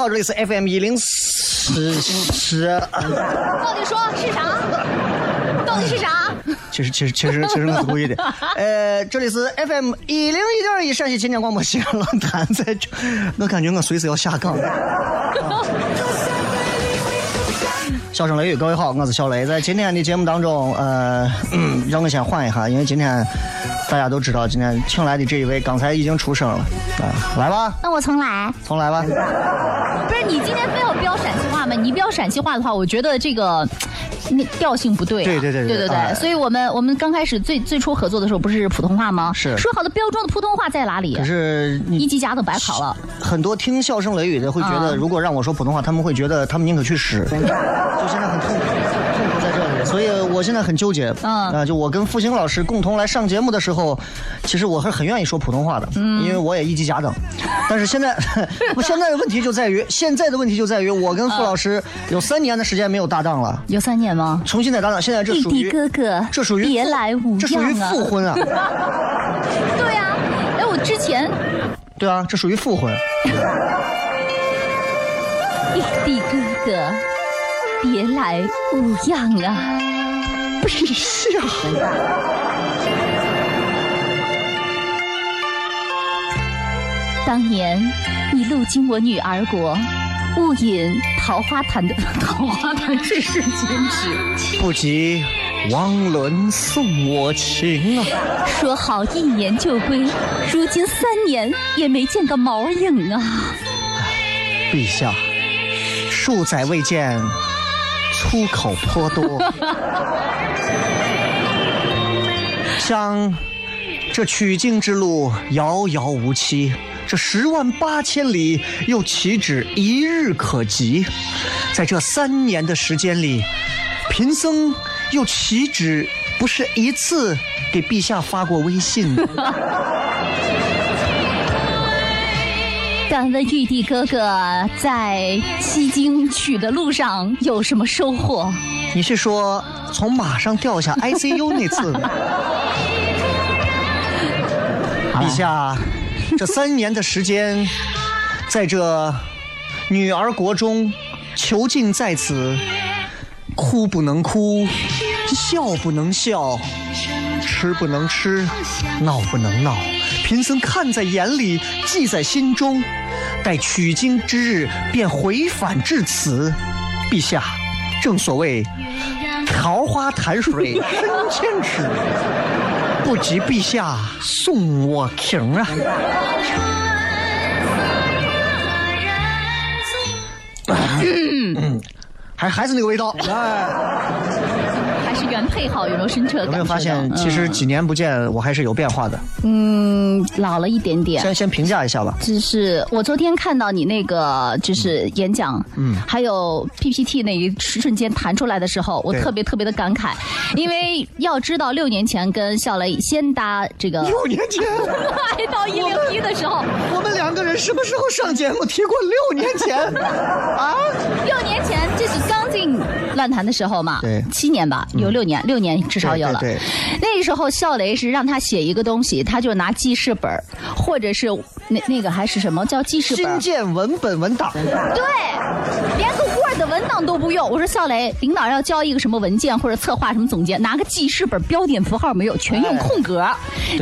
好了，各位好，这里是 FM 一零四十，到底说是啥？到底是啥？其实其实其实其实我是故意的。呃，这里是 FM 一零一点一陕西秦腔广播西安论坛，在这，我感觉我随时要下岗。笑声雷雨，各位好，我是小雷。在今天的节目当中，呃，嗯让我先缓一下，因为今天大家都知道，今天请来的这一位刚才已经出声了，啊、来吧，那我重来。重来吧。不是你今天非要飙陕西话吗？你飙陕西话的话，我觉得这个。那调性不对、啊，对对对对对对哎所以我们我们刚开始最最初合作的时候不是普通话吗？是说好的标准的普通话在哪里？可是你一级甲等白考了。很多听笑声雷雨的会觉得，啊如果让我说普通话，他们会觉得他们宁可去死，就现在很痛苦，我现在很纠结。嗯啊，就我跟付星老师共同来上节目的时候，其实我是很愿意说普通话的，嗯因为我也一级甲等。但是现在，我现在的问题就在于，现在的问题就在于，我跟付老师有三年的时间没有搭档了，有三年吗？重新再搭档，现在这弟弟属于哥哥，这属于别来无恙这属于复婚啊，对呀、哎，我之前对啊，这属于复婚。弟弟哥哥，别来无恙啊！不是是啊。当年你路经我女儿国，误饮桃花潭的桃花潭这是坚持。不及汪伦送我情啊！说好一年就归，如今三年也没见个毛影啊！陛下，数载未见，粗口颇多。像这取经之路遥遥无期，这十万八千里又岂止一日可及？在这三年的时间里，贫僧又岂止不是一次给陛下发过微信 敢问玉帝哥哥在西京取的路上有什么收获？你是说从马上掉下 ICU 那次吗？陛下，这三年的时间，在这女儿国中，囚禁在此，哭不能哭，笑不能笑，吃不能吃，闹不能闹。贫僧看在眼里，记在心中。待取经之日，便回返至此。陛下，正所谓桃花潭水深千尺，不及陛下送我情啊！嗯还还是那个味道。哎，还是原配好，有没有深刻？有没有发现，其实几年不见，我还是有变化的？嗯，老了一点点。先先评价一下吧。就是我昨天看到你那个就是演讲，嗯，还有 PPT 那一瞬间弹出来的时候，我特别特别的感慨，因为要知道六年前跟笑雷先搭这个 六年前，来到一零一的时候，我们两个人什么时候上节目提过六年前 啊？六年前这是刚进乱坛的时候嘛，对。七年吧，有六年，六年至少有了。对对。对那个时候笑雷是让他写一个东西，他就拿记事本或者是那那个还是什么叫记事本儿。新建文本文档，对，连个都不用。我说笑雷，领导要交一个什么文件或者策划什么总结，拿个记事本，标点符号没有，全用空格。哎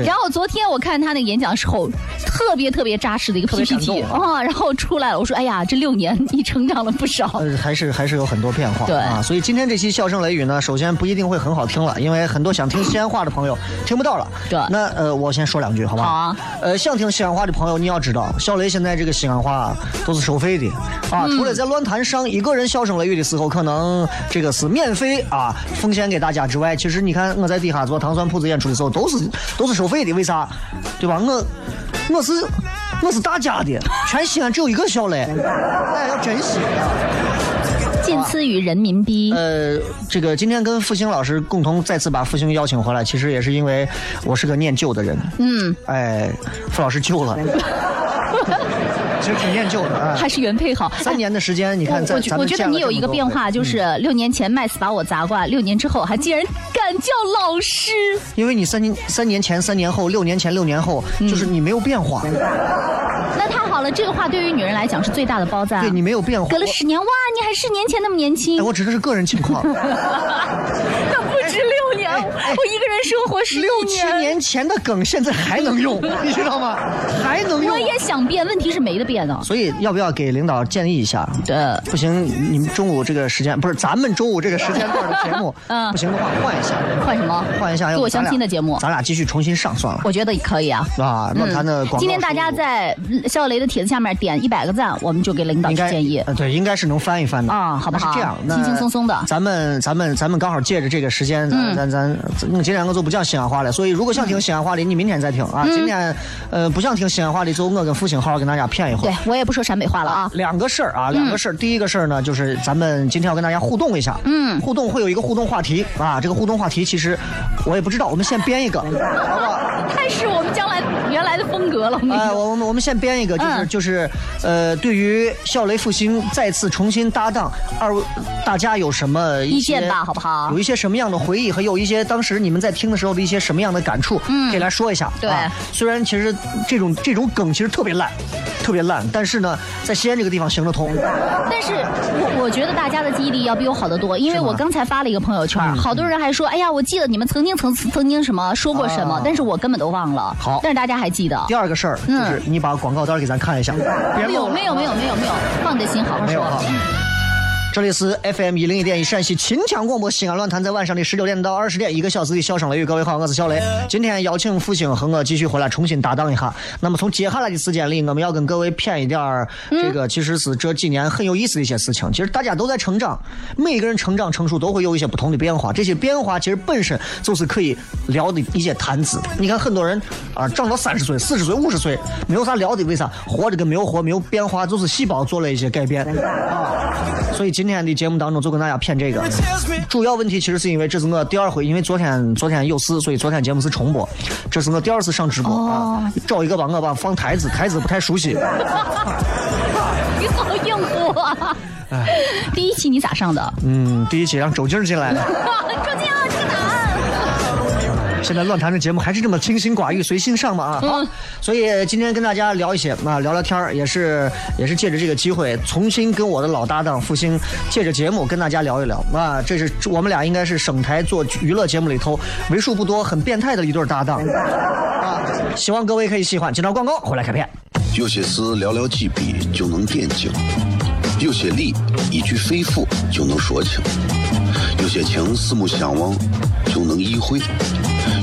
然后昨天我看他那个演讲的时候，特别特别扎实的一个 PPT 动啊，然后出来了，我说哎呀，这六年你成长了不少。呃，还是还是有很多变化。对啊，所以今天这期笑声雷雨呢，首先不一定会很好听了，因为很多想听西安话的朋友听不到了。对那呃，我先说两句，好吧？好啊。呃，想听西安话的朋友，你要知道，笑雷现在这个西安话都是收费的啊。嗯除了在论坛上一个人笑声雷雨的时候，可能这个是免费啊奉献给大家之外，其实你看我在底下做糖蒜铺子演出的时候，都是都是收费的，为啥？对吧？我我是我是大家的，全西安只有一个小雷，大家要珍惜。仅次于人民币。呃，这个今天跟复兴老师共同再次把复兴邀请回来，其实也是因为我是个念旧的人。嗯，哎，傅老师救了，其实挺念旧的啊。还是原配好。三年的时间，你看在我我觉得你有一个变化，就是六年前麦斯把我砸挂，六年之后还竟然敢叫老师。因为你三年三年前、三年后、六年前、六年后，嗯就是你没有变化，那太好了，这个话对于女人来讲是最大的包赞。对你没有变化。隔了十年，哇，你还是年前那么年轻哎，，我指的是个人情况。那不止六年，我一个人生活十六七年前的梗现在还能用，你知道吗？还能用我。也想变，问题是没得变呢。所以要不要给领导建议一下？对，不行，你们中午这个时间不是咱们中午这个时间段的节目，嗯不行的话换一下，换什么？换一下，给我相要不咱俩亲的节目，咱俩继续重新上算了，我觉得可以啊。啊，论坛的广告今天大家在肖雷的帖子下面点一百个赞，我们就给领导建议。呃对，应该是能翻一翻的啊好不好是这样，那轻轻松松的咱们咱们咱们刚好借着这个时间，咱嗯咱咱咱今天我就不讲西安话了，所以如果想听西安话的，你明天再听啊。嗯今天呃不想听西安话的，就我跟复兴好好跟大家谝一会儿对。我也不说陕北话了啊。两个事儿啊，两个事儿。第一个事儿呢，就是咱们今天要跟大家互动一下，嗯互动会有一个互动话题啊。这个互动话题其实我也不知道，我们先编一个，好不好？开始我们将来的风格了。吗哎，我我们我们先编一个，就是、嗯就是，呃，对于笑雷复兴再次重新搭档，二位大家有什么意见吧好不好有一些什么样的回忆，和有一些当时你们在听的时候的一些什么样的感触，嗯可以来说一下。对啊虽然其实这种这种梗其实特别烂，特别烂，但是呢，在西安这个地方行得通。但是我我觉得大家的记忆力要比我好得多，因为我刚才发了一个朋友圈，嗯好多人还说，哎呀，我记得你们曾经曾曾经什么说过什么，啊但是我根本都忘了。好但是大家还记得。第二个事儿嗯就是你把广告单给咱看一下，没有没有没有没有没有，放得心，好好说。没有啊。这里是 FM 一零一点一陕西秦腔广播西安论坛，在晚上的十九点到二十点，一个小时的笑声雷雨。各位好，我是小雷。今天邀请复兴和我继续回来重新搭档一下。那么从接下来的时间里，我们要跟各位谝一点儿这个其实是这几年很有意思的一些事情。其实大家都在成长，每一个人成长成熟都会有一些不同的变化。这些变化其实本身就是可以聊的一些谈资。你看很多人啊，长到三十岁、四十岁、五十岁，没有啥聊的，为啥？活着跟没有活没有变化，就是细胞做了一些改变啊。所以今天的节目当中就跟大家骗这个。主要问题其实是因为这是我第二回，因为昨天昨天有事，所以昨天节目是重播。这是我第二次上直播啊，找一个吧我把放台子，台子不太熟悉。你好应付啊！第一期你咋上的？嗯，第一期让周静进来了。周静啊，这个答案。现在乱谈的节目还是这么清心寡欲、随心上嘛啊！好，所以今天跟大家聊一些啊，聊聊天儿，也是也是借着这个机会，重新跟我的老搭档复兴，借着节目跟大家聊一聊啊。这是我们俩应该是省台做娱乐节目里头为数不多很变态的一对搭档 啊！希望各位可以喜欢。接着广告，回来开片。有些事寥寥几笔就能点睛，有些理一句肺腑就能说清，有些情四目相望就能意会，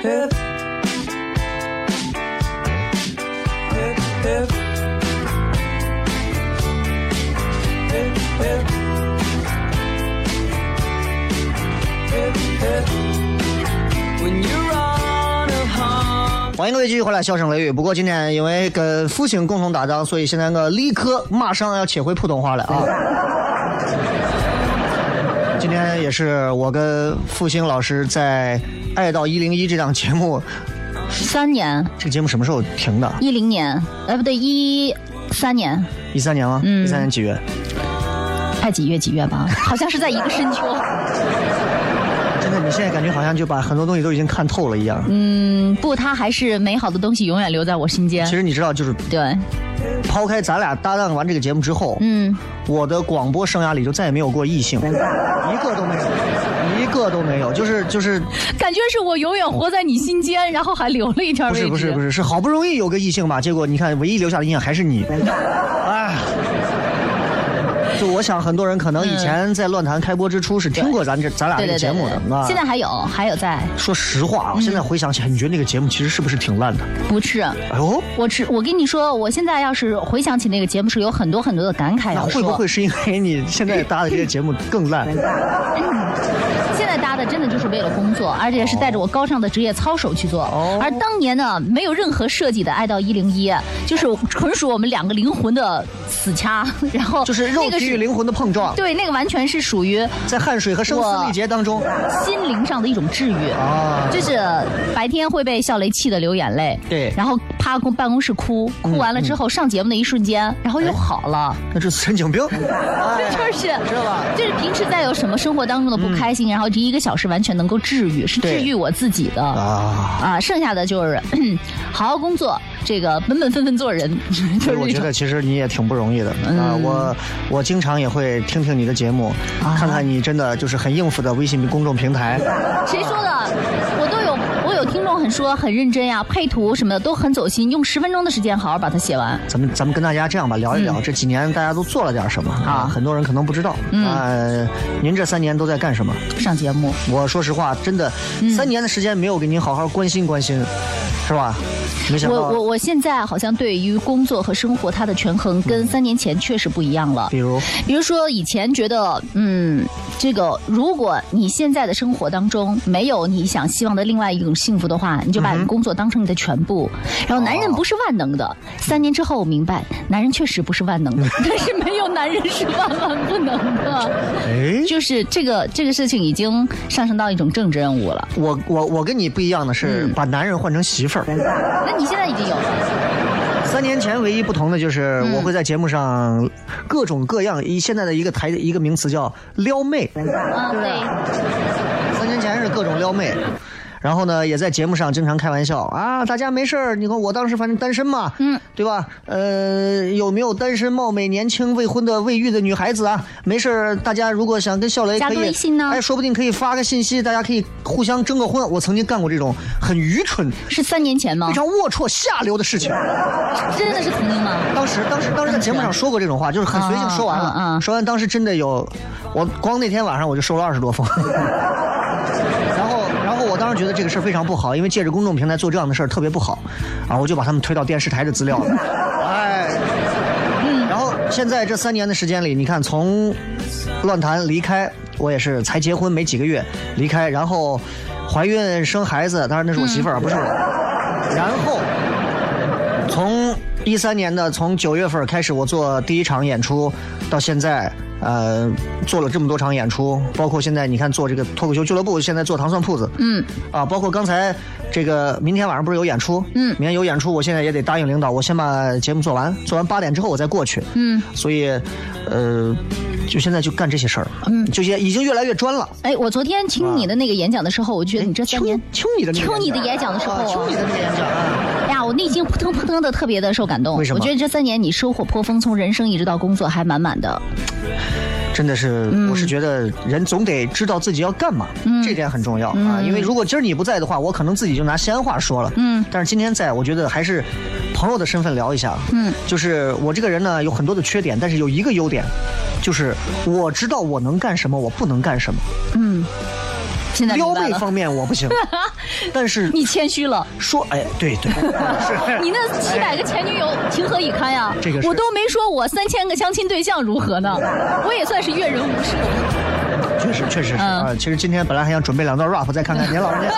欢迎各位继续回来，笑声雷雨。不过今天因为跟父亲共同搭档，所以现在我立刻马上要切回普通话了啊。今天也是我跟复兴老师在《爱到一零一》这档节目，三年，这个节目什么时候停的？一零年，哎，不对，一三年，一三年吗？嗯一三年几月？爱几月几月吧，好像是在一个深秋。真的，你现在感觉好像就把很多东西都已经看透了一样。嗯，不，它还是美好的东西永远留在我心间其。实你知道，就是对，抛开咱俩搭档完这个节目之后，嗯，我的广播生涯里就再也没有过异性，一个都没有，一个都没有。就是就是，感觉是我永远活在你心间，然后还留了一条不。是不是不是，是好不容易有个异性吧，结果你看，唯一留下的印象还是你，哎。就我想，很多人可能以前在乱谈开播之初是听过咱这咱俩这对对对个节目的对，啊。现在还有还有在，说实话啊，现在回想起来，你觉得那个节目其实是不是挺烂的？不是。哎呦，我只我跟你说，我现在要是回想起那个节目，是有很多很多的感慨那要说。会不会是因为你现在搭的这个节目更烂？现在搭的真的就是为了工作，而且是带着我高尚的职业操守去做。哦而当年呢，没有任何设计的《爱到一零一》，就是纯属我们两个灵魂的死掐，然后就是肉体与灵魂的碰撞，对，那个完全是属于在汗水和声嘶力竭当中心灵上的一种治愈。啊，就是白天会被笑雷气得流眼泪，对然后趴公办公室哭，哭完了之后上节目的一瞬间，然后又好了。那是神经病，哎就是知道吧？就是平时再有什么生活当中的不开心，然后这一个小时完全能够治愈，是治愈我自己的啊。啊。剩下的就是好好工作，这个本本分分做人，就是我觉得其实你也挺不容易的啊！嗯我我经常也会听听你的节目，啊看看你真的就是很应付的微信公众平台。谁说的？我都有，我有听说很认真呀，配图什么的都很走心，用十分钟的时间好好把它写完。咱们咱们跟大家这样吧，聊一聊这几年大家都做了点什么啊？很多人可能不知道嗯啊。您这三年都在干什么？上节目，我说实话，真的嗯三年的时间没有给您好好关心关心，是吧？没想到，我我我现在好像对于工作和生活它的权衡跟三年前确实不一样了。比如比如说以前觉得，嗯，这个如果你现在的生活当中没有你想希望的另外一种幸福的话，你就把你工作当成你的全部。然后男人不是万能的，三年之后我明白，男人确实不是万能的，但是没有男人是万万不能的。哎，就是这个这个事情已经上升到一种政治任务了。我我我跟你不一样的是，嗯把男人换成媳妇儿。那你现在已经有了，三年前唯一不同的就是，嗯我会在节目上各种各样，以现在的一个台一个名词叫撩妹。嗯，对。三年前是各种撩妹，然后呢，也在节目上经常开玩笑啊，大家没事儿，你看我当时反正单身嘛，嗯，对吧？呃，有没有单身貌美年轻未婚的未育的女孩子啊？没事儿，大家如果想跟小雷加可以，个微信呢哎，说不定可以发个信息，大家可以互相征个婚。我曾经干过这种很愚蠢、是三年前吗非？常龌龊、下流的事情。真的是曾经吗？当时，当时，当时在节目上说过这种话，就是很随性说完了。啊啊啊说完，当时真的有，我光那天晚上我就收了二十多封。当时时觉得这个事儿非常不好，因为借着公众平台做这样的事儿特别不好，啊，我就把他们推到电视台的资料了。哎，然后现在这三年的时间里，你看从乱谈离开，我也是才结婚没几个月离开，然后怀孕生孩子，当然那是我媳妇儿，不是我。然后从一三年的从九月份开始，我做第一场演出，到现在。呃，做了这么多场演出，包括现在你看做这个脱口秀俱乐部，现在做糖蒜铺子，嗯，啊，包括刚才这个明天晚上不是有演出，嗯，明天有演出，我现在也得答应领导，我先把节目做完，做完八点之后我再过去，嗯，所以，呃，就现在就干这些事儿，嗯，就些已经越来越专了。哎，我昨天听你的那个演讲的时候，我觉得你这三年听你的听你的演讲的时候，听你的那个演讲，哎呀，我内心扑腾扑腾的特别的受感动。为什么？我觉得这三年你收获颇丰，从人生一直到工作还满满的。真的是，我是觉得人总得知道自己要干嘛，这点很重要啊。因为如果今儿你不在的话，我可能自己就拿西安话说了。嗯。但是今天在，我觉得还是朋友的身份聊一下。嗯。就是我这个人呢，有很多的缺点，但是有一个优点，就是我知道我能干什么，我不能干什么。嗯。现在撩妹方面我不行，但是你谦虚了。说，哎，对对，是。你那七百个前女友情何以堪呀？这个我都没说我三千个相亲对象如何呢？我也算是阅人无数。确实，确实是啊。其实今天本来还想准备两段 rap，再看看您老人家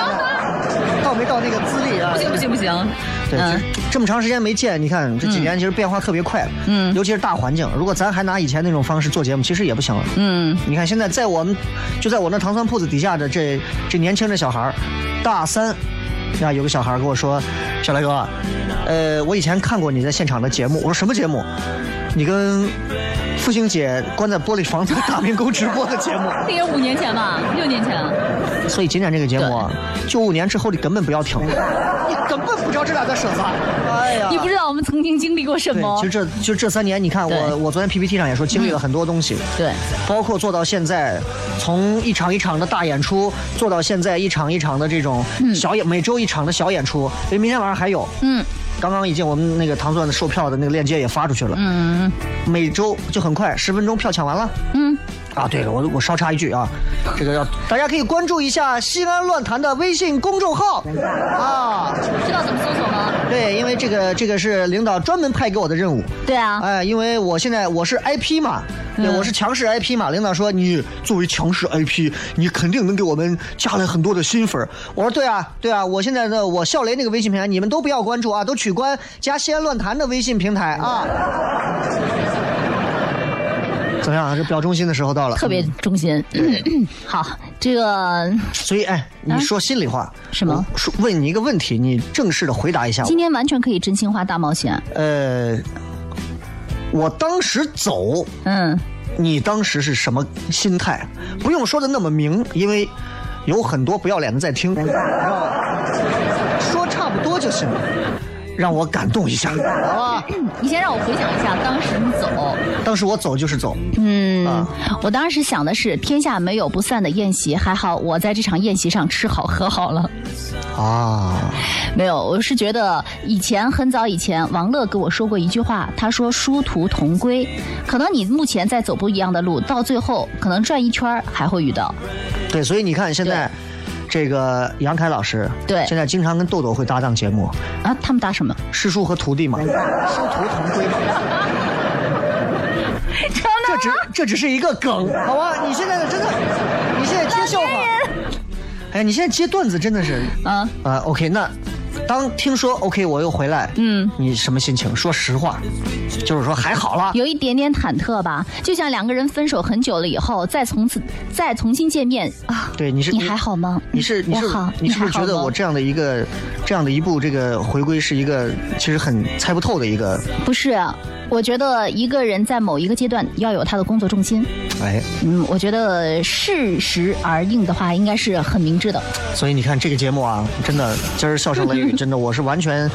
到没到那个资历啊？不行不行不行。对，这么长时间没见，你看这几年其实变化特别快。嗯。尤其是大环境，如果咱还拿以前那种方式做节目，其实也不行了。嗯。你看现在在我们就在我那糖蒜铺子底下的这这年轻的小孩大三，啊，有个小孩跟我说：“小雷哥，呃，我以前看过你在现场的节目。”我说：“什么节目？你跟付星姐关在玻璃房子大明宫直播的节目？” 那也五年前吧，六年前。所以今天这个节目，九五年之后你根本不要听，你根本不知道这俩在说啥。哎呀，你不知道我们曾经经历过什么？其实这就这三年，你看我我昨天 PPT 上也说经历了很多东西。对，包括做到现在，从一场一场的大演出做到现在一场一场的这种小演，每周一场的小演出，因为明天晚上还有。嗯。刚刚已经我们那个糖蒜的售票的那个链接也发出去了。嗯。每周就很快，十分钟票抢完了。嗯。啊，对了，我我稍插一句啊，这个要大家可以关注一下西安乱坛的微信公众号啊。知道怎么搜索吗？对，因为这个这个是领导专门派给我的任务。对啊。哎，因为我现在我是 IP 嘛，对，我是强势 IP 嘛。领导说你作为强势 IP，你肯定能给我们加来很多的新粉。我说对啊，对啊，我现在的我笑雷那个微信平台，你们都不要关注啊，都取关加西安乱坛的微信平台啊。怎么样？这表忠心的时候到了，特别忠心。好，这个。所以，哎，你说心里话。什么？说问你一个问题，你正式的回答一下。今天完全可以真心话大冒险。呃，我当时走，嗯，你当时是什么心态？不用说的那么明，因为有很多不要脸的在听。说差不多就行了。让我感动一下，好吧？你先让我回想一下，当时你走，当时我走就是走。嗯，我当时想的是，天下没有不散的宴席，还好我在这场宴席上吃好喝好了。啊，没有，我是觉得以前很早以前，王乐跟我说过一句话，他说殊途同归，可能你目前在走不一样的路，到最后可能转一圈还会遇到。对，所以你看现在。这个杨凯老师，对，现在经常跟豆豆会搭档节目啊，他们搭什么？师叔和徒弟嘛，师徒同归嘛。这只这只是一个梗，好吧？你现在真的，你现在接笑话，哎，你现在接段子真的是啊啊，OK，那。当听说 OK 我又回来，嗯，你什么心情？说实话，就是说还好了，有一点点忐忑吧。就像两个人分手很久了以后，再从此再重新见面啊。对，你是你还好吗？你是你是你是不是觉得我这样的一个这样的一步这个回归是一个其实很猜不透的一个？不是，我觉得一个人在某一个阶段要有他的工作重心。哎，嗯，我觉得适时而应的话，应该是很明智的。所以你看这个节目啊，真的今儿笑声雷雨，真的我是完全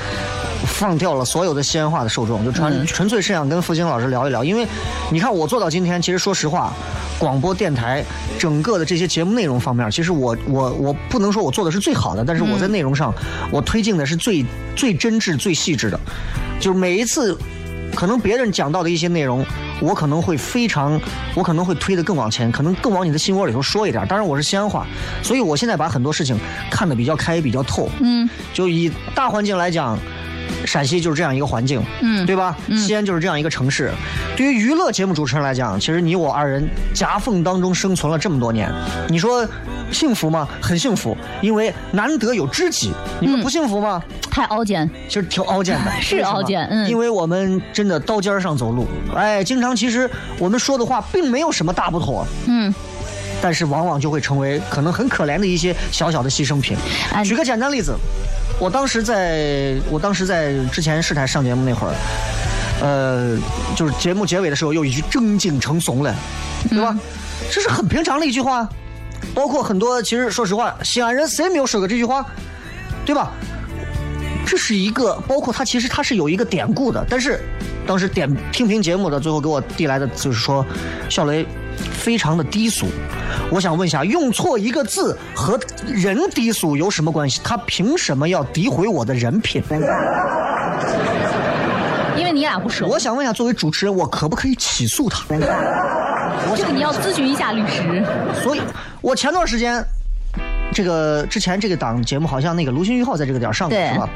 放掉了所有的西安话的受众，就纯纯粹是想跟付晶老师聊一聊。因为你看我做到今天，其实说实话，广播电台整个的这些节目内容方面，其实我我我不能说我做的是最好的，但是我在内容上我推进的是最最真挚、最细致的，就是每一次。可能别人讲到的一些内容，我可能会非常，我可能会推得更往前，可能更往你的心窝里头说一点。当然我是西安话，所以我现在把很多事情看得比较开，比较透。嗯，就以大环境来讲，陕西就是这样一个环境，嗯对吧？西安就是这样一个城市。对于娱乐节目主持人来讲，其实你我二人夹缝当中生存了这么多年，你说幸福吗？很幸福，因为难得有知己。你们不幸福吗？太凹肩，其实挺凹肩的，是凹肩嗯因为我们真的刀尖上走路，哎，经常其实我们说的话并没有什么大不妥，嗯，但是往往就会成为可能很可怜的一些小小的牺牲品。哎举个简单例子，我当时在我当时在之前试台上节目那会儿，呃，就是节目结尾的时候有一句正经成怂了，对吧？这是很平常的一句话，包括很多其实说实话，西安人谁没有说过这句话，对吧？这是一个，包括它其实它是有一个典故的，但是当时点听评节目的最后给我递来的就是说，小雷非常的低俗。我想问一下，用错一个字和人低俗有什么关系？他凭什么要诋毁我的人品？因为你俩不熟，我想问一下，作为主持人，我可不可以起诉他？这个你要咨询一下律师。所以，我前段时间，这个之前这个档节目好像那个《卢鑫玉浩》在这个点儿上过，对是吧？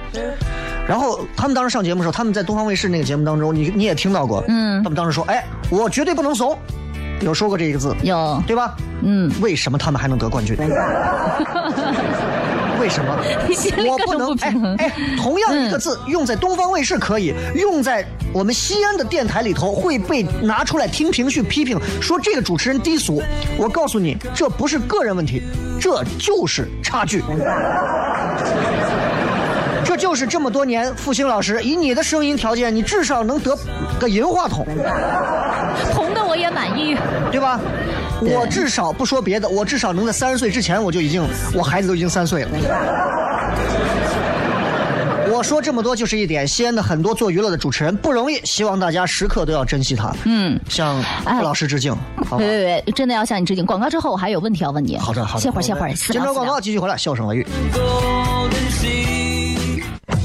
然后他们当时上节目的时候，他们在东方卫视那个节目当中，你你也听到过，嗯他们当时说，哎，我绝对不能怂，有说过这一个字，有，对吧？嗯，为什么他们还能得冠军？为什么？我不能哎，同样一个字用在东方卫视可以，用在我们西安的电台里头会被拿出来听评去批评，说这个主持人低俗。我告诉你，这不是个人问题，这就是差距。这就是这么多年，复兴老师以你的声音条件，你至少能得个银话筒。红的我也满意。对吧？我至少不说别的，我至少能在三十岁之前我就已经，我孩子都已经三岁了。我说这么多就是一点，西安的很多做娱乐的主持人不容易，希望大家时刻都要珍惜他。嗯，向傅老师致敬，别？别别，真的要向你致敬。广告之后我还有问题要问你。好的，好的。歇会儿，歇会儿。私接着广告，继续回来，笑声雷雨。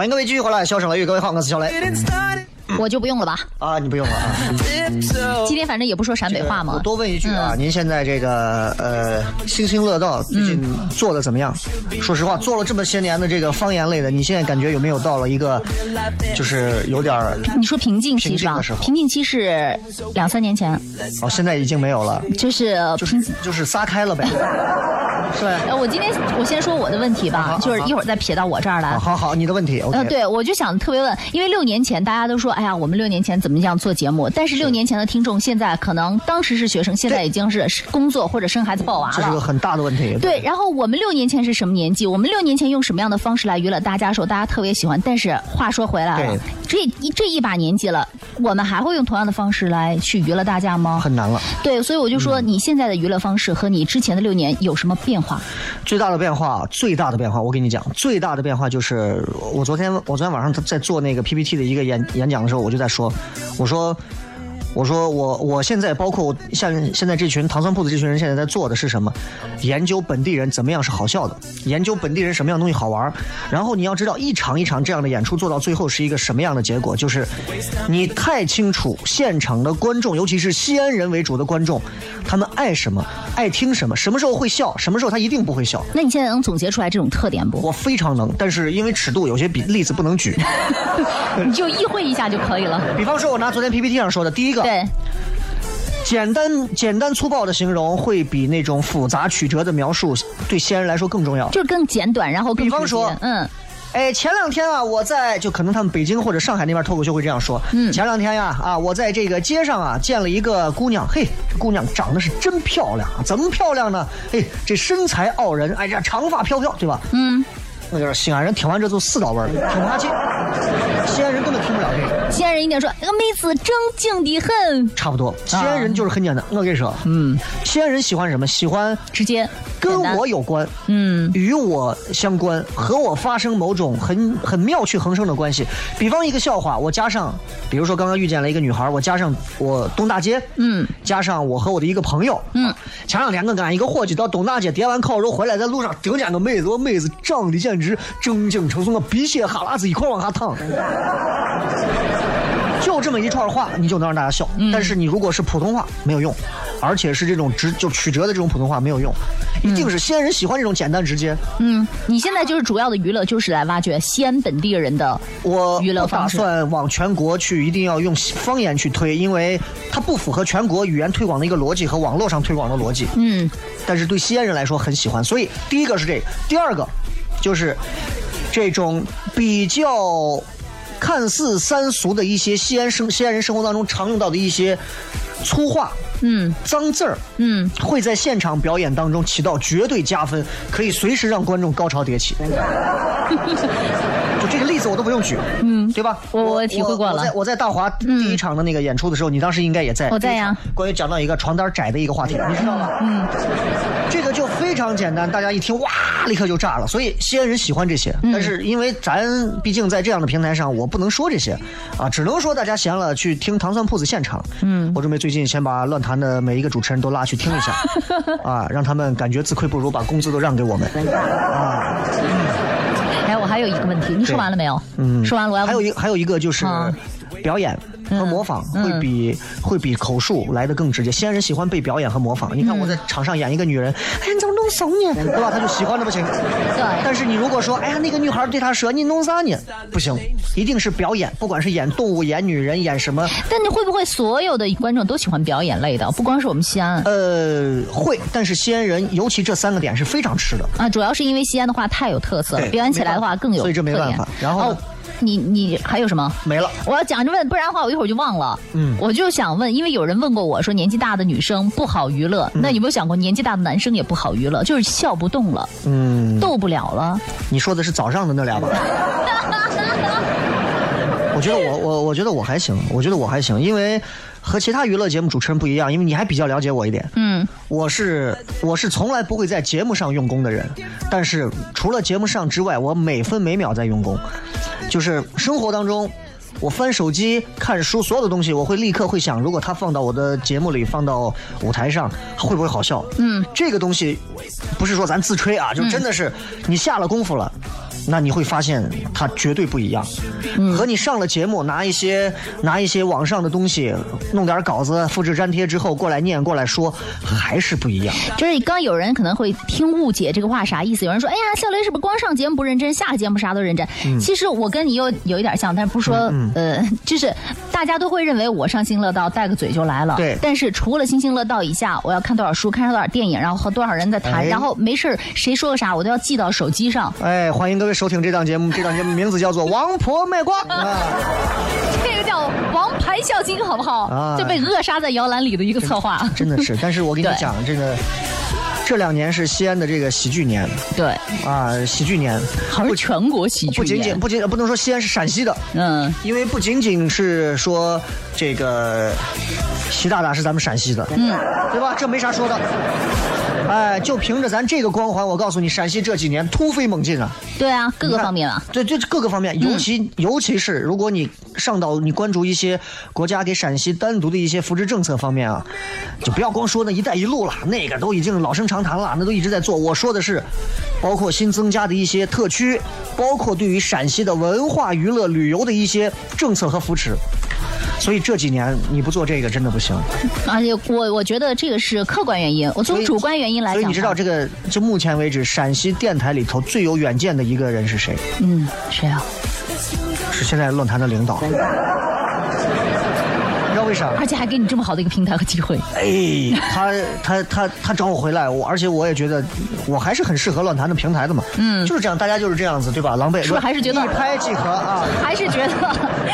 欢迎各位继续回来，笑声雷雨，各位好，我是小雷。我就不用了吧？啊，你不用了啊。今天反正也不说陕北话嘛。我多问一句啊，嗯。您现在这个呃津津乐道最近做的怎么样？说实话，做了这么些年的这个方言类的，你现在感觉有没有到了一个就是有点儿你说瓶颈期是吧？瓶颈期是两三年前，哦，现在已经没有了，就是就是就是撒开了呗，是吧？呃，我今天我先说我的问题吧，就是一会儿再撇到我这儿来。好好，你的问题呃，对，我就想特别问，因为六年前大家都说，哎呀，我们六年前怎么样做节目？但是六年前的听众现在可能当时是学生，现在已经是工作或者生孩子抱娃了。这是个很大的问题。对，然后我们六年前是什么年纪？我们六年前用什么样的方式来娱乐大家？的时候大家特别喜欢。但是话说回来了，这一这一把年纪了，我们还会用同样的方式来去娱乐大家吗？很难了。对，所以我就说，你现在的娱乐方式和你之前的六年有什么变化？最大的变化，最大的变化，我跟你讲，最大的变化就是我昨天我昨天晚上在做那个 PPT 的一个演演讲的时候，我就在说，我说。我说我我现在包括我 像现在这群糖蒜铺子这群人现在在做的是什么？研究本地人怎么样是好笑的，研究本地人什么样东西好玩。然后你要知道一场一场这样的演出做到最后是一个什么样的结果，就是你太清楚现场的观众，尤其是西安人为主的观众，他们爱什么，爱听什么，什么时候会笑，什么时候他一定不会笑。那你现在能总结出来这种特点不？我非常能，但是因为尺度有些比例子不能举。你就意会一下就可以了。比方说，我拿昨天 PPT 上说的第一个。对，简单简单粗暴的形容会比那种复杂曲折的描述对西安人来说更重要。就是更简短，然后更比方说直接嗯，哎，前两天啊，我在就可能他们北京或者上海那边脱口秀会这样说。嗯前两天呀，啊，我在这个街上啊见了一个姑娘，嘿，这姑娘长得是真漂亮啊，怎么漂亮呢？哎，这身材傲人，哎，呀长发飘飘，对吧？嗯，那就是西安人听完这就四道味儿，听不下去。西安人根本。西安人一定说，那个妹子正经的很，差不多，西安人就是很简单。我跟你说，嗯，西安人喜欢什么？喜欢直接跟我有关，嗯，与我相关，和我发生某种很很妙趣横生的关系。比方一个笑话，我加上，比如说刚刚遇见了一个女孩，我加上我东大街，嗯，加上我和我的一个朋友，嗯，前两天我跟俺一个伙计到东大街叠完烤肉回来，在路上顶见个妹子，我妹子长得简直正经成怂，我鼻血哈喇子一块往下淌。就这么一串话，你就能让大家笑。但是你如果是普通话，没有用，而且是这种直就曲折的这种普通话没有用，一定是西安人喜欢这种简单直接。嗯，你现在就是主要的娱乐，就是来挖掘西安本地人的我娱乐方式。算往全国去，一定要用方言去推，因为它不符合全国语言推广的一个逻辑和网络上推广的逻辑。嗯，但是对西安人来说很喜欢，所以第一个是这个，第二个就是这种比较看似三俗的一些西安生西安人生活当中常用到的一些粗话、嗯脏字儿，嗯，会在现场表演当中起到绝对加分，可以随时让观众高潮迭起。就这个例子我都不用举，嗯，对吧？我我体会过了我在我在大华第一场的那个演出的时候，你当时应该也在。我在呀。关于讲到一个床单窄的一个话题，你知道吗？嗯，这个就非常简单，大家一听哇，立刻就炸了。所以西安人喜欢这些，嗯但是因为咱毕竟在这样的平台上，我不能说这些啊，只能说大家闲了去听糖蒜铺子现场。嗯，我准备最近先把乱谈的每一个主持人都拉去听一下，啊，让他们感觉自愧不如，把工资都让给我们。啊，哎，我还有一个问题，你说完了没有？嗯，说完了，我要还有一还有一个就是嗯表演和模仿会比、会比口述来的更直接。西安人喜欢被表演和模仿。你看我在场上演一个女人，哎，你怎么弄怂呢？对吧？他就喜欢的不行。对但是你如果说，哎呀，那个女孩对他说你弄啥呢？不行，一定是表演，不管是演动物、演女人、演什么，但你会不会所有的观众都喜欢表演类的？不光是我们西安呃，会。但是西安人尤其这三个点是非常吃的。啊，主要是因为西安的话太有特色了，表演起来的话更有。所以这没办法然后哦，你你还有什么？没了。我要讲着问，不然的话我一会儿就忘了。嗯我就想问，因为有人问过我说年纪大的女生不好娱乐，嗯那有没有想过年纪大的男生也不好娱乐，就是笑不动了，嗯，逗不了了。你说的是早上的那俩吧？我觉得我我我觉得我还行，我觉得我还行，因为和其他娱乐节目主持人不一样，因为你还比较了解我一点。嗯，我是我是从来不会在节目上用功的人，但是除了节目上之外，我每分每秒在用功，就是生活当中。我翻手机、看书，所有的东西，我会立刻会想，如果他放到我的节目里，放到舞台上，会不会好笑？嗯，这个东西不是说咱自吹啊，就真的是你下了功夫了。那你会发现它绝对不一样，和你上了节目拿一些拿一些网上的东西，弄点稿子复制粘贴之后过来念过来说，还是不一样。就是刚有人可能会听误解这个话啥意思，有人说，哎呀，笑雷是不是光上节目不认真，下了节目啥都认真？嗯。其实我跟你又有一点像，但是不是说，呃，就是大家都会认为我上新乐道带个嘴就来了，对。但是除了新兴乐道以下，我要看多少书，看多少电影，然后和多少人在谈，哎。然后没事儿谁说个啥，我都要记到手机上。哎，欢迎各位收听这档节目，这档节目名字叫做《王婆卖瓜》啊。这个叫王牌笑精，好不好？啊就被扼杀在摇篮里的一个策划。真的是，但是我跟你讲，这个这两年是西安的这个喜剧年对，啊，喜剧年。好像是全国喜剧不仅仅不仅不能说西安是陕西的，嗯，因为不仅仅是说这个习大大是咱们陕西的，嗯，对吧？这没啥说的。哎，就凭着咱这个光环，我告诉你，陕西这几年突飞猛进啊！对啊，各个方面啊，对，就各个方面，尤其、尤其是如果你上到你关注一些国家给陕西单独的一些扶持政策方面啊，就不要光说那“一带一路”了，那个都已经老生常谈了，那都一直在做。我说的是，包括新增加的一些特区，包括对于陕西的文化娱乐旅游的一些政策和扶持。所以这几年你不做这个真的不行。而且我我觉得这个是客观原因，我从主观原因来讲，所以你知道这个，就目前为止，陕西电台里头最有远见的一个人是谁？嗯，谁啊？是现在论坛的领导。为啥？而且还给你这么好的一个平台和机会，哎，他 他他他找我回来，我而且我也觉得我还是很适合乱谈的平台的嘛。嗯，就是这样，大家就是这样子，对吧？狼狈是不是还是觉得一拍即合啊？还是觉得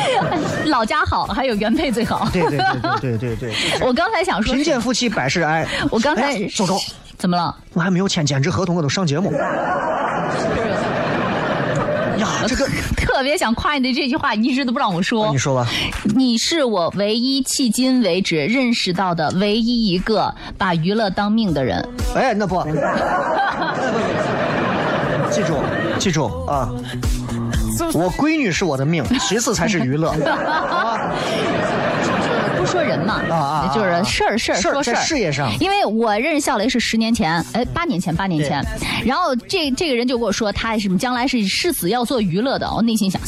老家好，还有原配最好。对对对对对对对，我刚才想说贫贱夫妻百事哀。我刚才哎走走，怎么了？我还没有签兼职合同，我都上节目。呀，这个特别想夸你的这句话，你一直都不让我说。你说吧，你是我唯一迄今为止认识到的唯一一个把娱乐当命的人。哎，那不，记住记住啊，我闺女是我的命，其次才是娱乐。不 说人嘛，啊啊啊就是事儿事儿说事儿。事业上因为我认识笑雷是十年前，哎，八年前，八年前，然后这这个人就跟我说，他什么将来是誓死要做娱乐的。我内心想，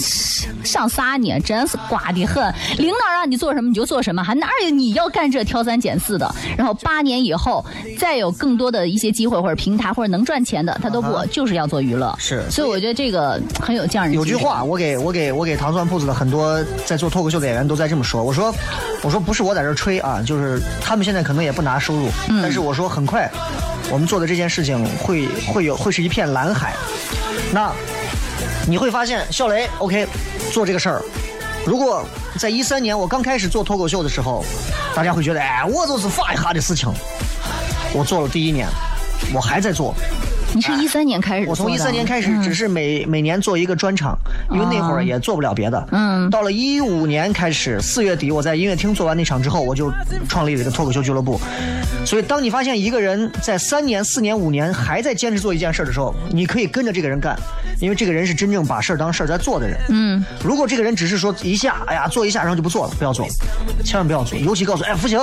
想啥你，真是瓜的很。领导让你做什么你就做什么，还哪有你要干这挑三拣四的？然后八年以后，再有更多的一些机会或者平台或者能赚钱的，他都不，啊就是要做娱乐。是所以我觉得这个很有匠人。有句话，，我给我给我给糖蒜铺子的很多在做脱口秀的演员都在这么说。我说，我说不是我在这吹啊，就是他们现在可能也不拿收入，但是我说很快，我们做的这件事情会会有会是一片蓝海。那你会发现，笑雷 OK 做这个事儿，如果在一三年我刚开始做脱口秀的时候，大家会觉得哎，我就是发一下的事情。我做了第一年，我还在做，你是一三年开始我从一三年开始，只是每、每年做一个专场，因为那会儿也做不了别的。嗯到了一五年开始，四月底我在音乐厅做完那场之后，我就创立了一个脱口秀俱乐部。所以，当你发现一个人在三年、四年、五年还在坚持做一件事的时候，你可以跟着这个人干，因为这个人是真正把事儿当事儿在做的人。嗯，如果这个人只是说一下，哎呀，做一下然后就不做了，不要做，千万不要做。尤其告诉，哎，不行，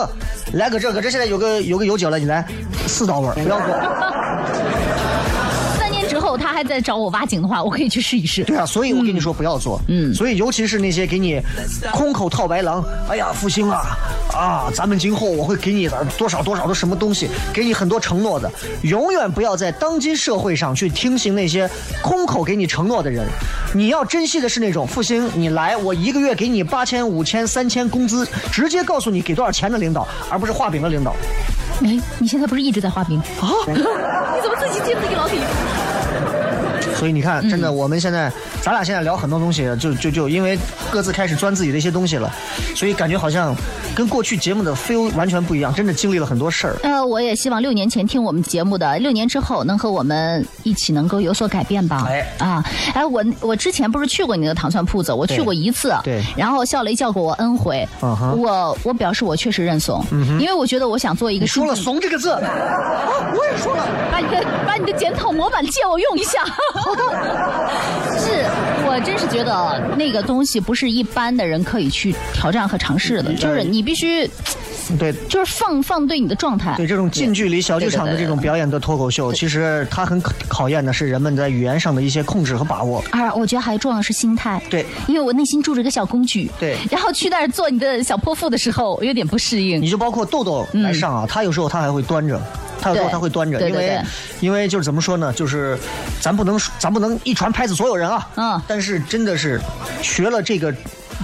来个这个，这现在有个有个有酒了，你来四刀味儿，不要做。他还在找我挖井的话，我可以去试一试。对啊，所以我跟你说不要做。嗯所以尤其是那些给你空口套白狼，哎呀，复兴啊啊，咱们今后我会给你的多少多少的什么东西，给你很多承诺的，永远不要在当今社会上去听信那些空口给你承诺的人。你要珍惜的是那种复兴，你来我一个月给你八千、五千、三千工资，直接告诉你给多少钱的领导，而不是画饼的领导。哎，你现在不是一直在画饼啊？你怎么自己进自己？所以你看，真的，嗯我们现在，咱俩现在聊很多东西，就就就因为各自开始钻自己的一些东西了，所以感觉好像跟过去节目的 feel 完全不一样，真的经历了很多事儿。呃，我也希望六年前听我们节目的，六年之后能和我们一起能够有所改变吧。哎啊，哎，我我之前不是去过你的糖蒜铺子，我去过一次。对然后笑雷叫过我 N 回。嗯哼我我表示我确实认怂，嗯因为我觉得我想做一个你说了“怂”这个字，啊，我也说了。把你的把你的检讨模板借我用一下。是我真是觉得那个东西不是一般的人可以去挑战和尝试的，就是你必须对就是放放对你的状态。对，这种近距离小剧场的这种表演的脱口秀，其实它很考考验的是人们在语言上的一些控制和把握。啊，我觉得还重要的是心态。对因为我内心住着一个小公举。对然后去那儿做你的小泼妇的时候，我有点不适应你。就包括豆豆来上啊，他有时候他还会端着。他有时候他会端着，因为因为就是怎么说呢，就是咱不能咱不能一传拍死所有人啊，嗯但是真的是学了这个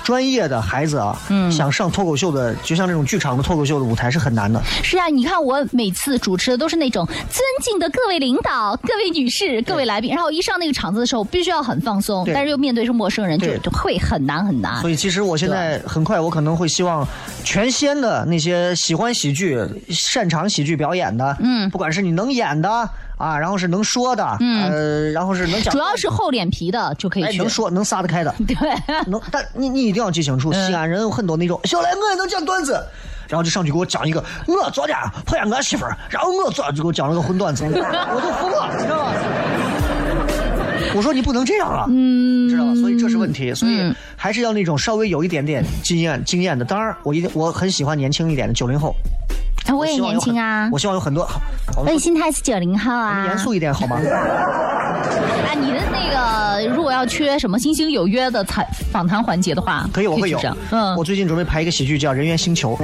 专业的孩子啊，嗯。想上脱口秀的，就像这种剧场的脱口秀的舞台是很难的。是啊，你看我每次主持的都是那种尊敬的各位领导、各位女士、各位来宾，然后一上那个场子的时候，必须要很放松，但是又面对是陌生人，就就会很难很难。所。以其实我现在很快，我可能会希望全仙的那些喜欢喜剧、擅长喜剧表演的，嗯。不管是你能演的啊，然后是能说的，嗯呃，然后是能讲，主要是厚脸皮的就可以去。哎能说能撒得开的，对，能，但你你一定要记清楚，嗯西安人有很多那种，小来我也能讲段子，然后就上去给我讲一个，我昨天碰见我媳妇儿，然后我昨就给我讲了个荤段子，我都服了，知道吧？我说你不能这样啊，嗯，知道吧？所以这是问题，所以嗯还是要那种稍微有一点点经验经验的。当然，我一定我很喜欢年轻一点的九零后，啊我也年轻啊，我希望有很多，好我我们也心态是九零后啊。严肃一点好吗？啊，你的那个如果要缺什么星星有约的采访谈环节的话，可以，我会有。嗯，我最近准备拍一个喜剧叫《人猿星球》。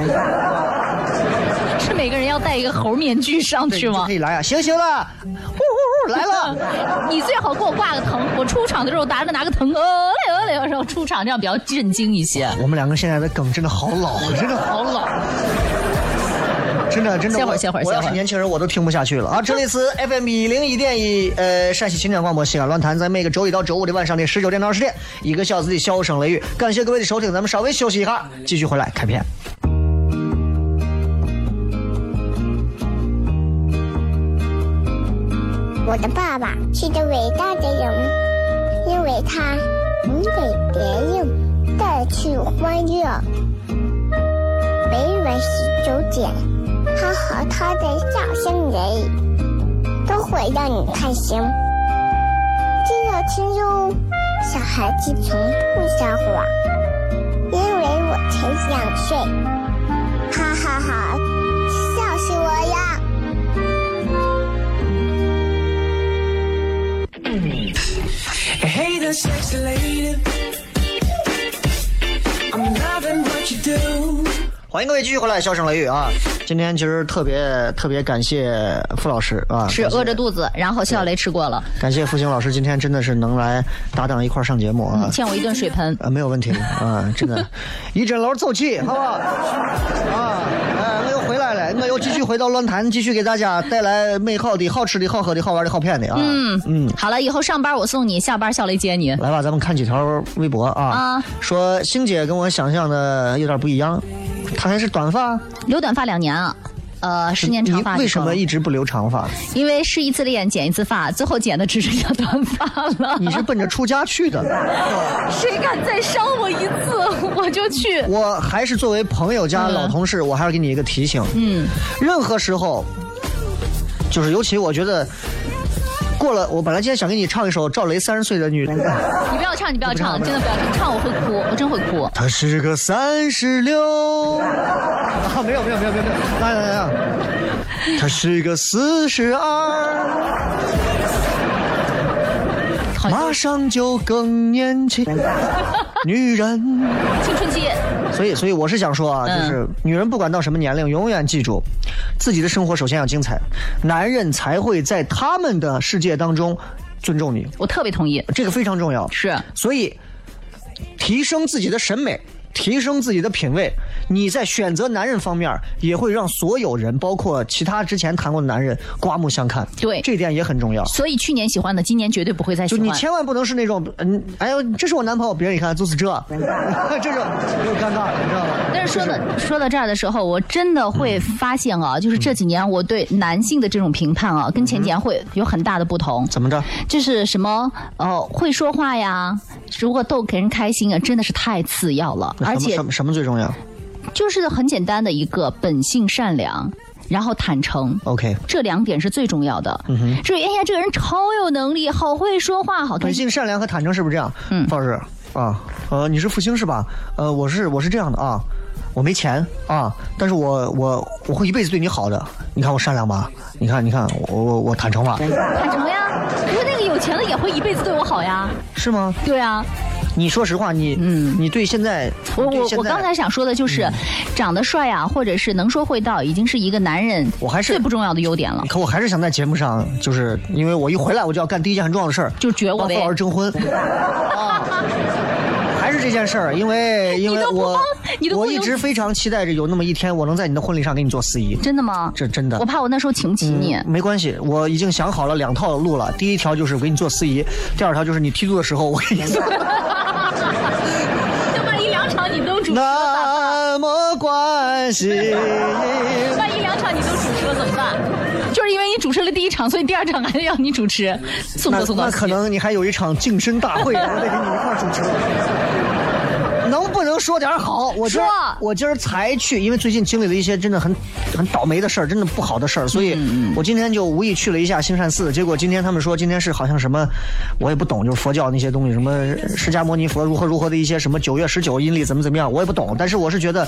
是每个人要戴一个猴面具上去吗可？以来啊！行行了，呼呼呼，来了。你最好给我挂个藤，我出场的时候拿着拿个藤，呃嘞呃嘞，然后出场，这样比较震惊一些。我们两个现在的梗真的好老，真的好老。真的真的，我歇会儿歇会儿我要歇会儿是年轻人，我都听不下去了啊！这里是 FM 一零一点一，呃，陕西秦腔广播西安论坛，在每个周一到周五的晚上的十九点到二十点，一个小时的笑声雷雨。感谢各位的收听，咱们稍微休息一下，继续回来开片。我的爸爸是个伟大的人，因为他能给别人带去欢乐。每晚十九点，他和他的笑声人，都会让你开心。记得听哟，小孩子从不撒谎，因为我才两岁。哈哈哈笑死我呀！Hey there, sexy lady. I'm loving what you do. 欢迎各位继续回来，笑声雷雨啊！今天其实特别特别感谢付老师啊，是饿着肚子，然后笑雷吃过了，感谢付星老师今天真的是能来搭档一块上节目啊。欠我一顿水盆。啊，没有问题啊，真的，一阵楼走起，好不好？啊，我又继续回到论坛，继续给大家带来美好的、好吃的、好喝的、好玩的、好片的啊。嗯嗯，好了，以后上班我送你，下班小雷接你。来吧，咱们看几条微博啊。啊说星姐跟我想象的有点不一样，她还是短发，留短发两年啊，呃，十年长发你为什么一直不留长发？因为试一次脸剪一次发，最后剪的只剩下短发了。你是奔着出家去的。谁敢再伤我一次，我就去。我还是作为朋友加老同事，我还是给你一个提醒。嗯，任何时候，就是尤其我觉得。过了，我本来今天想给你唱一首赵雷《三十岁的女人》，你不要唱，你不要唱，真的不要唱，唱我会哭，我真会哭。她是个三十六，啊，没有没有没有没有没有，来来来来，她是个四十二，马上就更年轻，女人。青春期，所以，所以我是想说啊，嗯就是女人不管到什么年龄，永远记住，自己的生活首先要精彩，男人才会在他们的世界当中尊重你，我特别同意。这个非常重要。是，所以，提升自己的审美，提升自己的品味，你在选择男人方面也会让所有人，包括其他之前谈过的男人刮目相看。对这点也很重要。所以去年喜欢的，今年绝对不会再喜就欢。你千万不能是那种，嗯，哎呦，这是我男朋友，别人一看就是这，这种又尴尬，你知道吗？但是说到说到这儿的时候，我真的会发现啊，就是这几年我对男性的这种评判啊，跟前几年会有很大的不同。怎么着？就是什么呃会说话呀，如果逗给人开心啊，真的是太次要了，而且什么什么最重要就是很简单的一个本性善良，然后坦诚。？OK，这两点是最重要的。嗯哼，这哎呀，这个人超有能力，好会说话，好。本性善良和坦诚是不是这样？嗯方老师啊，呃，你是复兴是吧？呃，我是我是这样的啊，我没钱啊，但是我我我会一辈子对你好的。你看我善良吧？你看你看我我我坦诚吧？坦诚呀，不过那个有钱的也会一辈子对我好呀。是吗？对啊，你说实话，你嗯你对现在我我我刚才想说的就是，长得帅啊，或者是能说会道，已经是一个男人我还是最不重要的优点了。可我还是想在节目上，就是因为我一回来我就要干第一件很重要的事儿，就绝我呗帮付老师征婚。啊，还还是这件事儿，因为 因为我我一直非常期待着有那么一天，我能在你的婚礼上给你做司仪。真的吗？这真的我怕我那时候请不起你。嗯没关系，我已经想好了两套路了。第一条就是给你做司仪，第二条就是你剃度的时候我给你做。那万一两场你都主持了咋办？关系，万一两场你都主持了怎么办？就是因为你主持了第一场，所以第二场还得要你主持。那可能你还有一场净身大会，我得跟你一块主持。能不能说点好？我说我今儿才去，因为最近经历了一些真的很很倒霉的事儿，真的不好的事儿，所以嗯我今天就无意去了一下兴善寺。结果今天他们说今天是好像什么，我也不懂，就是佛教那些东西，什么释迦牟尼佛如何如何的一些什么九月十九阴历怎么怎么样，我也不懂。但是我是觉得，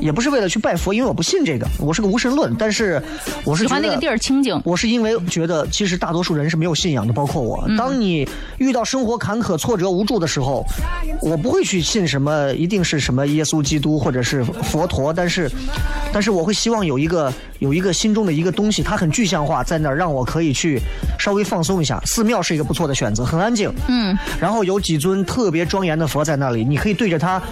也不是为了去拜佛，因为我不信这个，我是个无神论。但是我是觉得喜欢那个地儿清静。我是因为觉得，其实大多数人是没有信仰的，包括我。当你遇到生活坎坷、挫折、无助的时候，我不会去信什么，一定是什么耶稣基督或者是佛陀，但是，但是我会希望有一个有一个心中的一个东西，它很具象化，在那儿让我可以去稍微放松一下。寺庙是一个不错的选择，很安静。嗯，然后有几尊特别庄严的佛在那里，你可以对着它，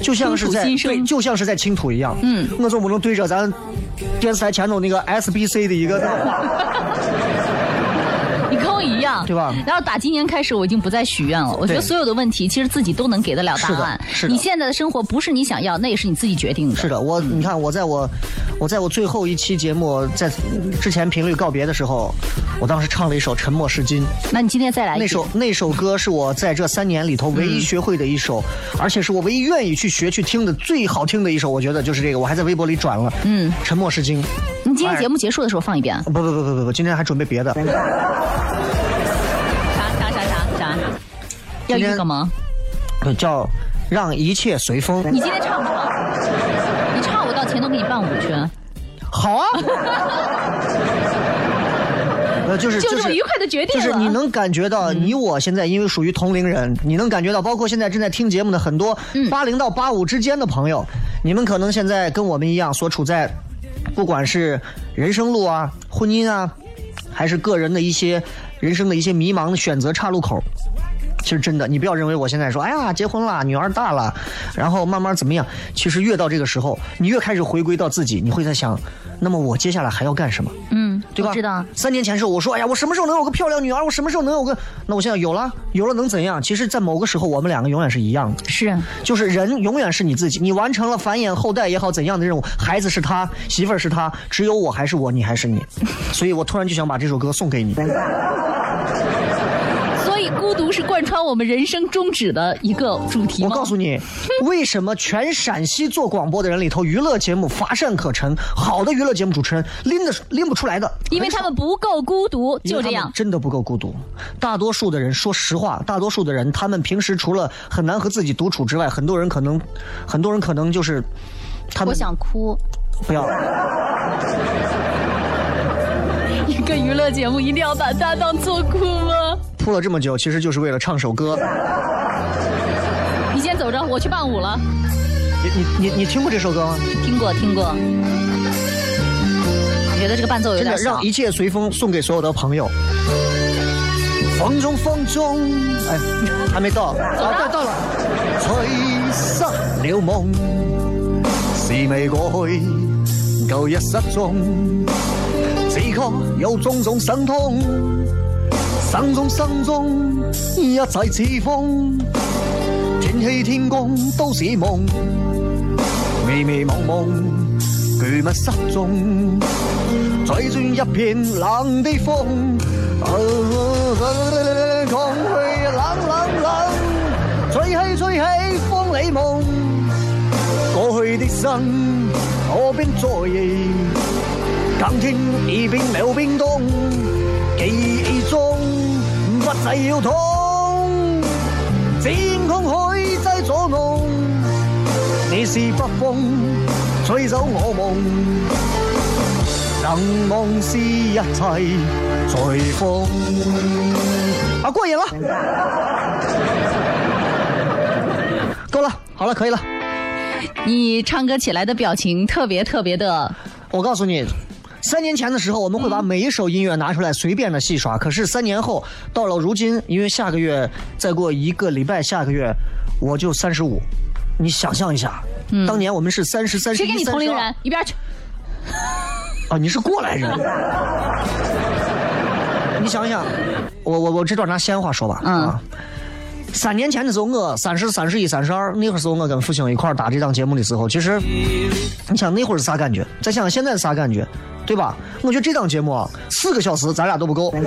就像是在对，就像是在倾吐一样。嗯我总不能对着咱电视台前头那个 SBC 的一个 样，对吧然后打今年开始，我已经不再许愿了。我觉得所有的问题，其实自己都能给得了答案。是的你现在的生活不是你想要，那也是你自己决定的。是的，我你看我在我我在我最后一期节目在之前频率告别的时候，我当时唱了一首《沉默是金》，那你今天再来一那首那首歌是我在这三年里头唯一学会的一首，而且是我唯一愿意去学去听的最好听的一首，我觉得就是这个，我还在微博里转了。嗯，沉默是金。你今天节目结束的时候放一遍。不不不不不不，今天还准备别的。要今天一个吗？叫让一切随风。你今天唱不唱？你唱，我到前头给你伴舞去。好啊。呃，就是就这么愉快的决定了就是你能感觉到，你我现在因为属于同龄人，你能感觉到，包括现在正在听节目的很多嗯八零到八五之间的朋友，你们可能现在跟我们一样，所处在不管是人生路啊、婚姻啊，还是个人的一些人生的一些迷茫的选择岔路口。其实真的，你不要认为我现在说，哎呀，结婚了，女儿大了，然后慢慢怎么样。其实越到这个时候，你越开始回归到自己，你会在想，那么我接下来还要干什么？嗯，对吧？知道。三年前时候我说，哎呀，我什么时候能有个漂亮女儿？我什么时候能有个？那我现在有了，有了能怎样？其实，在某个时候，我们两个永远是一样的。是，就是人永远是你自己，你完成了繁衍后代也好怎样的任务，孩子是他，媳妇儿是他，只有我还是我，你还是你。所以我突然就想把这首歌送给你。孤独是贯穿我们人生宗旨的一个主题？我告诉你，为什么全陕西做广播的人里头，娱乐节目乏善可陈，好的娱乐节目主持人拎的拎不出来的，因为他们不够孤独，就这样。真的不够孤独。大多数的人，说实话，大多数的人，他们平时除了很难和自己独处之外，很多人可能，很多人可能就是，他们我想哭。不要。一个娱乐节目一定要把搭档做哭吗？铺了这么久，其实就是为了唱首歌。你先走着，我去伴舞了。你你你你听过这首歌吗？听过听过，我觉得这个伴奏有点让。一切随风送给所有的朋友。风中风中，哎，还没到，啊，到，到了。吹失了夢，是未過去，舊日失蹤，此刻有種種心痛，心中心中一切似風，天氣天公都是夢，迷迷惘惘，巨物失蹤。再轉一片冷的風，啊去冷冷冷，吹起吹起風里夢，過去的生我便在意，今天已变了冰凍，記憶中不再要痛，天空海在作弄，你是北風吹走我夢。能忘是一切隨風。啊，過癮了，夠了，好了，可以了。你唱歌起来的表情特别特别的，我告訴你，三年前的时候，我们会把每一首音乐拿出来随便的戏耍。可是三年后，到了如今，因为下个月再过一个礼拜，下个月我就三十五。你想象一下，当年我们是三十三十谁给你一、同龄32人？一边去！啊，你是过来人。你想想，我我我这段拿闲话说吧。嗯啊，三年前的时候，我三十三十一、三十二，那会儿时候我跟复兴一块儿打这档节目的时候，其实你想那会儿是啥感觉？再想想现在是啥感觉？对吧？我觉得这档节目啊，四个小时咱俩都不够。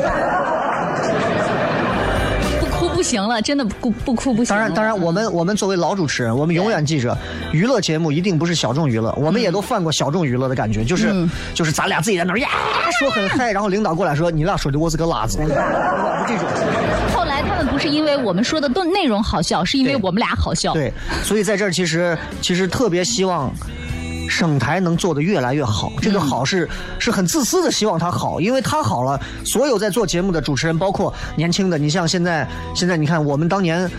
不哭不行了，真的不不哭不行了。当然，当然，我们我们作为老主持人，我们永远记着，娱乐节目一定不是小众娱乐，我们也都犯过小众娱乐的感觉，就是、嗯就是咱俩自己在那儿呀说很嗨，然后领导过来说你俩说的我是个辣子，这种。不是因为我们说的都内容好笑，是因为我们俩好笑。对，所以在这儿其实其实特别希望。省台能做得越来越好，这个好是、是很自私的，希望它好，因为它好了，所有在做节目的主持人，包括年轻的，你像现在现在你看我们当年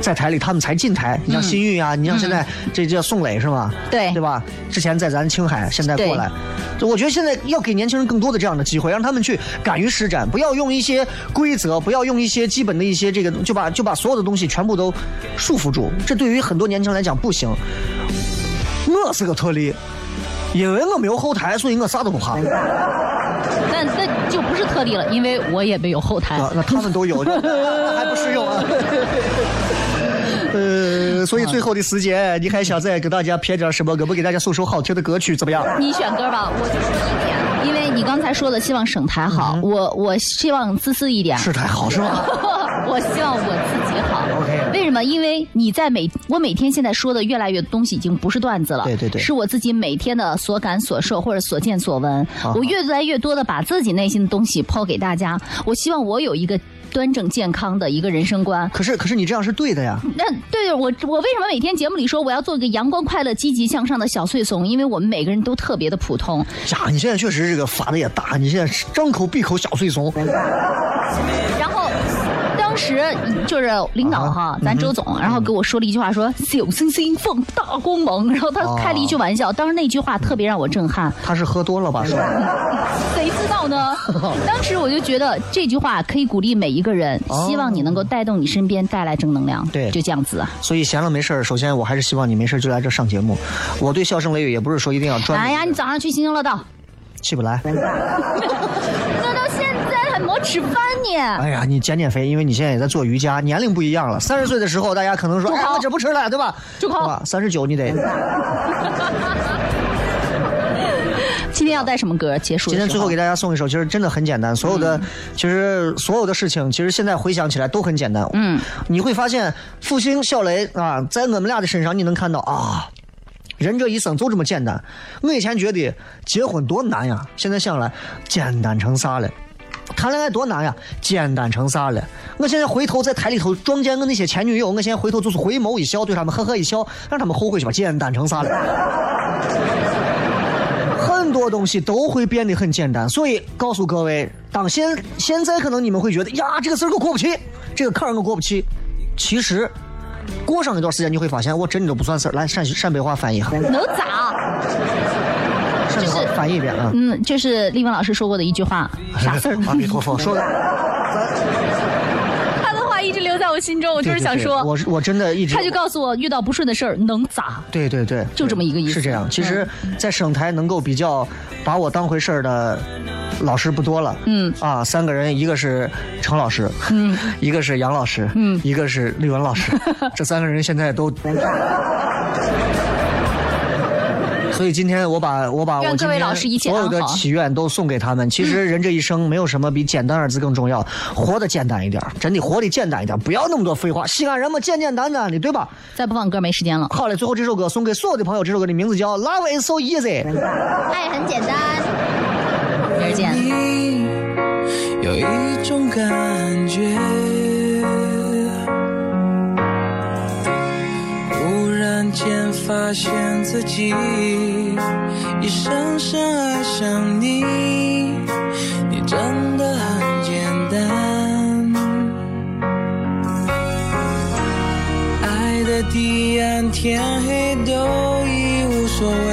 在台里，他们才进台，你像新玉啊，你像现在这叫宋磊是吗？对对吧？之前在咱青海，现在过来，就我觉得现在要给年轻人更多的这样的机会，让他们去敢于施展，不要用一些规则，不要用一些基本的一些这个，就把就把所有的东西全部都束缚住。这对于很多年轻人来讲不行。我是个特例，因为我没有后台，所以我啥都不怕。但那就不是特例了，因为我也没有后台。啊，那他们都有，那 还不适用啊。呃，所以最后的时间，你还想再给大家撇点什么？我们给大家送首好听的歌曲，怎么样？你选歌吧，我就说一点，因为你刚才说的希望省台好，我我希望自私一点，是台好是吗？我希望我自己好。为什么？因为你在每我每天现在说的越来越多东西已经不是段子了，对对对是我自己每天的所感所受或者所见所闻。好我越来越多的把自己内心的东西抛给大家。我希望我有一个端正健康的一个人生观。可是可是你这样是对的呀。那对我，我为什么每天节目里说我要做个阳光、快乐、积极向上的小碎怂？因为我们每个人都特别的普通。呀，你现在确实这个发的也大，你现在张口闭口小碎怂。然后当时就是领导哈，啊咱周总，然后给我说了一句话，说“小星星放大光芒”，然后他开了一句玩笑，当时那句话特别让我震撼。他是喝多了吧？说谁知道呢？当时我就觉得这句话可以鼓励每一个人，哦希望你能够带动你身边带来正能量。对就这样子啊。所以闲了没事儿，首先我还是希望你没事儿就来这上节目。我对笑声雷雨也不是说一定要专。哎呀，你早上去星星乐道，起不来。吃饭呢。哎呀，你减减肥，因为你现在也在做瑜伽，年龄不一样了。三十岁的时候，大家可能说，哎，我这不吃了，对吧？住口对吧？三十九你得。今天要带什么歌结束？今天最后给大家送一首，其实真的很简单。所有的，其实所有的事情，其实现在回想起来都很简单。嗯，你会发现，复兴、小雷啊，在我们俩的身上，你能看到啊。人这一生就这么简单。我以前觉得结婚多难呀，现在想来简单成啥了？谈恋爱多难呀，简单成啥了？我现在回头在台里头撞见我那些前女友，我现在回头就是回眸一笑，对他们呵呵一笑，让他们后悔去吧，简单成啥了？很多东西都会变得很简单，所以告诉各位，当现现在可能你们会觉得呀，这个事儿我过不去，这个坎儿我过不去。其实，过上一段时间你会发现，我真的都不算事儿。来，陕西陕北话翻译一下，能咋？陕北话翻译一遍啊。嗯，就是丽文老师说过的一句话，啥事儿？阿弥陀佛，说的。他的话一直留在我心中，我就是想说，我是我真的一直他就告诉我，遇到不顺的事儿能咋？对对对，就这么一个意思嗯是这样。其实，在省台能够比较把我当回事儿的老师不多了。嗯啊，三个人，一个是程老师，嗯，一个是杨老师，嗯一个是丽文老师，这三个人现在都。所以今天我把我把我愿各位今天老师一切所有的祈愿都送给他们。其实人这一生没有什么比简单二字更重要，活得简单一点，真的活得简单一点，不要那么多废话。西安人嘛，简简单单的，对吧？再不放歌没时间了。好嘞，最后这首歌送给所有的朋友，这首歌的名字叫《Love Is So Easy》。爱很简单，明儿见。有一种感发现自己已深深爱上你，你真的很简单，爱的地暗天黑都已无所谓。